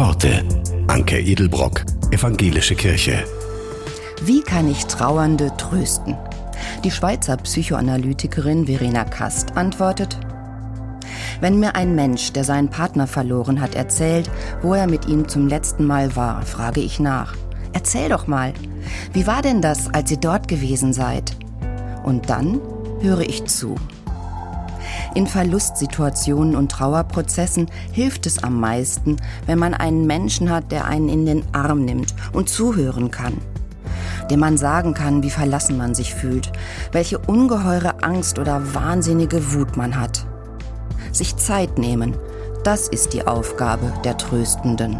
Worte. Anke Edelbrock, Evangelische Kirche. Wie kann ich Trauernde trösten? Die Schweizer Psychoanalytikerin Verena Kast antwortet, wenn mir ein Mensch, der seinen Partner verloren hat, erzählt, wo er mit ihm zum letzten Mal war, frage ich nach. Erzähl doch mal, wie war denn das, als ihr dort gewesen seid? Und dann höre ich zu. In Verlustsituationen und Trauerprozessen hilft es am meisten, wenn man einen Menschen hat, der einen in den Arm nimmt und zuhören kann. Dem man sagen kann, wie verlassen man sich fühlt, welche ungeheure Angst oder wahnsinnige Wut man hat. Sich Zeit nehmen, das ist die Aufgabe der Tröstenden.